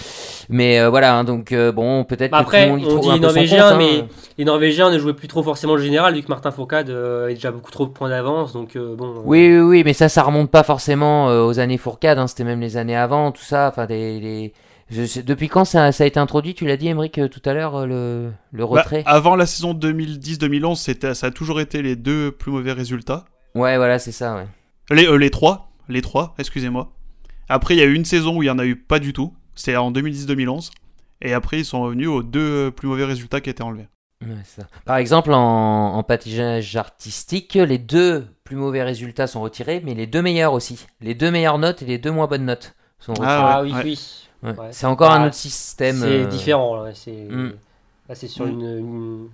Mais euh, voilà, hein, donc euh, bon, peut-être Bah que après, tout le monde y on dit son Norvégiens, compte, mais hein. les Norvégiens ne jouaient plus trop forcément le général, vu que Martin Fourcade euh, avait déjà beaucoup trop de points d'avance. Donc euh, bon. euh, Oui, oui, oui, mais ça, ça remonte pas forcément euh, aux années Fourcade, hein, c'était même les années avant, tout ça. Enfin, des, les- je sais- depuis quand ça, ça a été introduit Tu l'as dit, Emmerich, euh, tout à l'heure, euh, le, le Bah, retrait avant la saison 2010-2011, c'était, ça a toujours été les deux plus mauvais résultats. Ouais, voilà, c'est ça, ouais. Les, euh, les trois, les trois, excusez-moi. Après, il y a eu une saison où il y en a eu pas du tout. C'était en 2010-2011. Et après, ils sont revenus aux deux plus mauvais résultats qui étaient enlevés. Ouais, c'est ça. Par exemple, en, en patinage artistique, les deux plus mauvais résultats sont retirés, mais les deux meilleurs aussi. Les deux meilleures notes et les deux moins bonnes notes sont retirés. Ah Ah, ouais, oui, ouais. oui. Ouais. ouais. C'est encore un Ah, autre système. C'est euh, différent. Là, c'est Mm. là, c'est sur Mm. une, une-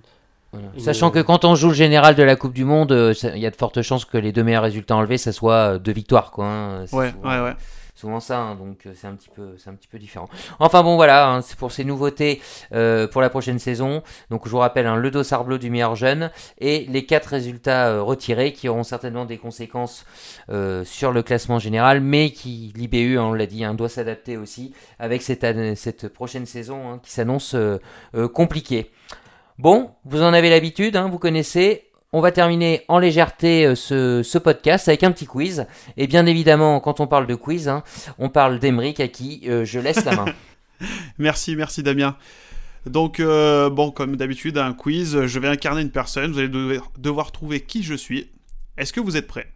voilà. Une- Sachant que quand on joue le général de la Coupe du Monde, euh, il y a de fortes chances que les deux meilleurs résultats enlevés, ça soit euh, deux victoires. Quoi, hein. Ouais, souvent- ouais, ouais. Souvent ça, hein, donc euh, c'est un petit peu, c'est un petit peu différent. Enfin bon, voilà, hein, c'est pour ces nouveautés euh, pour la prochaine saison. Donc je vous rappelle, hein, le dossard bleu du meilleur jeune et les quatre résultats euh, retirés qui auront certainement des conséquences sur le classement général, mais qui l'IBU, on l'a dit, doit s'adapter aussi avec cette, cette prochaine saison qui s'annonce compliquée. Bon, vous en avez l'habitude, vous connaissez. On va terminer en légèreté euh, ce, ce podcast avec un petit quiz. Et bien évidemment, quand on parle de quiz, hein, on parle d'Emeric à qui euh, je laisse la main. Merci, merci Damien. Donc, euh, bon, comme d'habitude, un quiz. Je vais incarner une personne. Vous allez devoir, devoir trouver qui je suis. Est-ce que vous êtes prêts?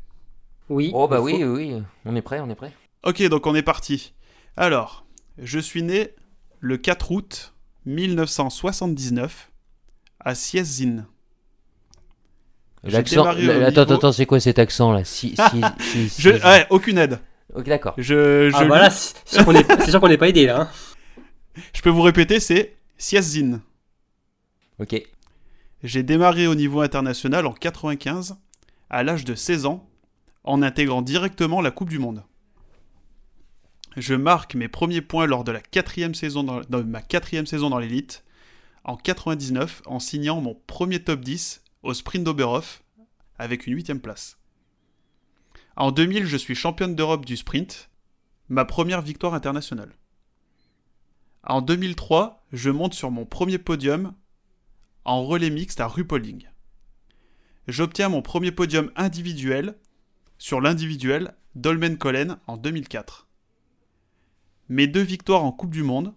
Oui. Oh bah oui, faut- oui, oui, on est prêt, on est prêt. Ok, donc on est parti. Alors, je suis né le 4 août 1979 à Siezin. L'accent, attends, attends, c'est quoi cet accent là si, si, si, si- Je, ouais, aucune aide. Ok, d'accord. Je, je, Ah voilà, c'est c'est sûr qu'on n'est pas aidé là. hein. je peux vous répéter, c'est Siezin. Ok. J'ai démarré au niveau international en 95, à l'âge de 16 ans, en intégrant directement la Coupe du Monde. Je marque mes premiers points lors de la quatrième saison dans, dans ma quatrième saison dans l'élite, en 99, en signant mon premier top 10 au sprint d'Oberhof, avec une huitième place. En 2000, je suis championne d'Europe du sprint, ma première victoire internationale. En 2003, je monte sur mon premier podium en relais mixte à Rupolding. J'obtiens mon premier podium individuel sur l'individuel Dolmen Collen en 2004. Mes deux victoires en Coupe du Monde,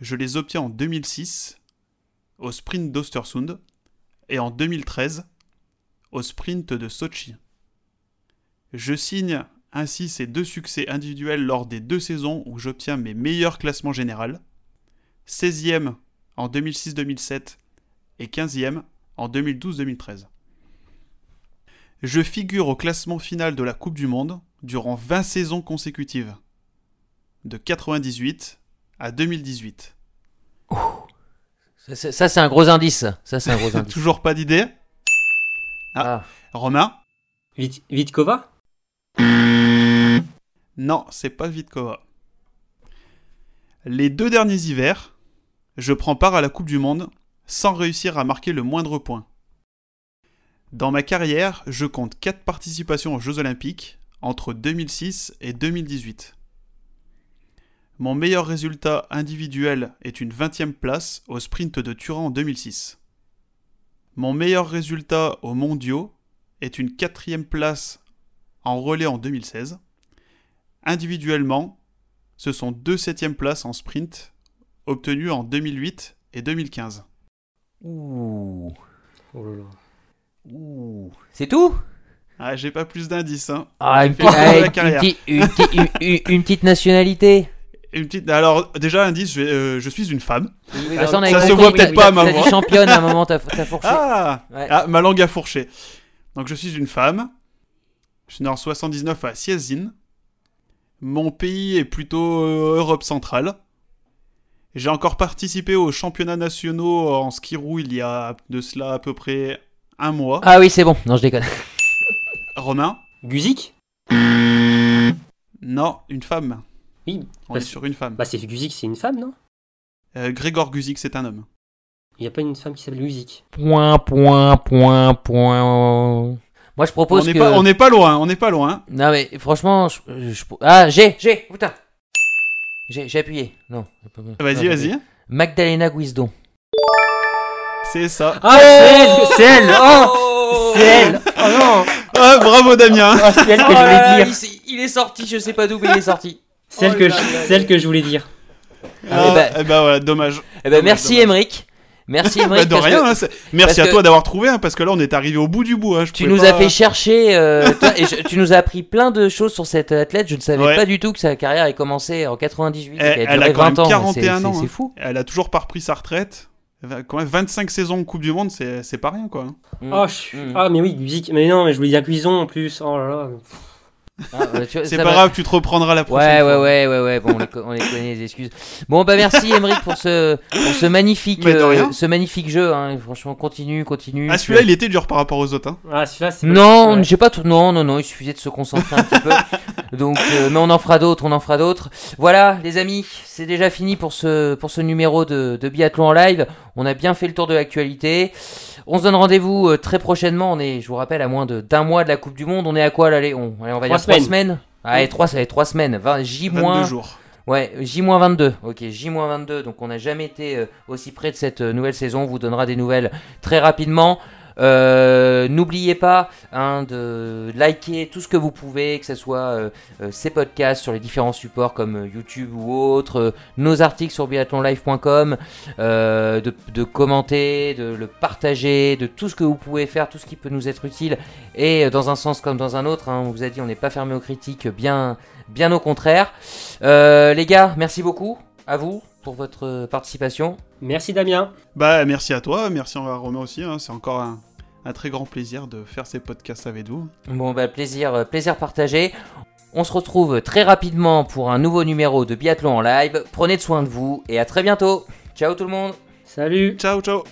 je les obtiens en 2006 au sprint d'Ostersund et en 2013 au sprint de Sochi. Je signe ainsi ces deux succès individuels lors des deux saisons où j'obtiens mes meilleurs classements généraux, 16e en 2006-2007 et 15e en 2012-2013. Je figure au classement final de la Coupe du Monde durant 20 saisons consécutives, de 98 à 2018. Ça, c'est- ça, c'est un gros indice. ça. C'est un gros indice. Toujours pas d'idée Ah. Romain Vit- Vitkova Non, c'est pas Vitkova. Les deux derniers hivers, je prends part à la Coupe du Monde sans réussir à marquer le moindre point. Dans ma carrière, je compte 4 participations aux Jeux Olympiques entre 2006 et 2018. Mon meilleur résultat individuel est une 20e place au sprint de Turin en 2006. Mon meilleur résultat aux mondiaux est une 4e place en relais en 2016. Individuellement, ce sont deux septièmes places en sprint obtenues en 2008 et 2015. Ouh. Oh là là. Ouh. C'est tout? Ah, j'ai pas plus d'indices. Hein. Ah, une, petite- ah, une petite nationalité. Une petite... Alors, déjà, indice, je, euh, je suis une femme. Oui, Ça ça, se voit peut-être pas à ma voix. championne à un moment, t'as t'as fourché. Ah, Ouais. Ah, ma langue a fourché. Donc, je suis une femme. Je suis né en 79 à Siezin. Mon pays est plutôt euh, Europe centrale. J'ai encore participé aux championnats nationaux en ski roue il y a de cela à peu près un mois. Ah oui, c'est bon. Non, je déconne. Romain Guzik? Non, une femme. Oui. On est sur une femme. Bah c'est Guzik, c'est une femme, non? Euh, Grégor Guzik, c'est un homme. Il n'y a pas une femme qui s'appelle musique. Point, point, point, point. Moi, je On propose n'est que. pas, on n'est pas loin, on n'est pas loin. Non, mais franchement. je- je- Ah, j'ai, j'ai, putain. J'ai j'ai appuyé. Non. Vas-y, vas-y. Magdalena Guisdon. C'est ça. Ah, c'est elle C'est elle Oh C'est elle Oh non Ah, bravo Damien. Ah, c'est elle que Oh je là, voulais dire il, il est sorti, je sais pas d'où, mais il est sorti. Celle Oh que, là je, là là. celle que je voulais dire. Ah, ben voilà, dommage. Eh ben, Dommage, merci. Emeric. Merci Bah, Emeric. de parce rien, que hein, merci à toi d'avoir trouvé, hein, parce que là on est arrivé au bout du bout. hein, je Tu nous pas- as fait chercher, euh, toi, et je- tu nous as appris plein de choses sur cette athlète. Je ne savais Ouais. pas du tout que sa carrière ait commencé en 98 et Elle- elle duré a quand 20 même ans. 41 C'est- ans, c'est- fou. Elle a toujours pas repris sa retraite. Va- Quand même, 25 saisons en Coupe du Monde, c'est c'est pas rien quoi. Oh, je. Ah, mais oui, musique. Mais non, mais je voulais dire cuisson en plus. Oh là là. Ah, bah, C'est pas va- grave, tu te reprendras la prochaine Ouais, ouais, fois. ouais, ouais, ouais. Bon, on les, co- on les connaît, les excuses. Bon, bah merci Emeric pour ce, pour ce magnifique, euh, ce magnifique jeu. Hein. Franchement, continue, continue. Ah, celui-là, il était dur par rapport aux autres. hein. Ah, celui-là, c'est. Non, Ouais. j'ai pas tout. Non, non, non. Il suffisait de se concentrer un petit peu. Donc, euh, mais on en fera d'autres, on en fera d'autres. Voilà, les amis, c'est déjà fini pour ce pour ce numéro de, de biathlon en live. On a bien fait le tour de l'actualité. On se donne rendez-vous euh, très prochainement. On est, je vous rappelle, à moins de d'un mois de la Coupe du Monde. On est à quoi là allez, on, allez, on va Trois dire trois semaines. semaines? Allez, trois, ça va être trois semaines. 20, J 22 jours. Ouais, J-22. Ok, J-22. Donc on n'a jamais été euh, aussi près de cette euh, nouvelle saison. On vous donnera des nouvelles très rapidement. Euh, N'oubliez pas hein, de liker tout ce que vous pouvez, que ce soit euh, euh, ces podcasts sur les différents supports comme YouTube ou autres, euh, nos articles sur biathlonlive.com, euh, de, de commenter, de le partager, de tout ce que vous pouvez faire, tout ce qui peut nous être utile. Et euh, dans un sens comme dans un autre, hein, on vous a dit on n'est pas fermé aux critiques, bien, bien au contraire. Euh, les gars, merci beaucoup à vous pour votre participation. Merci Damien. Bah, merci à toi, merci à Romain aussi. hein, C'est encore un, un très grand plaisir de faire ces podcasts avec vous. Bon, bah, plaisir, euh, plaisir partagé. On se retrouve très rapidement pour un nouveau numéro de Biathlon en live. Prenez soin de vous et à très bientôt. Ciao tout le monde Salut. Ciao, ciao.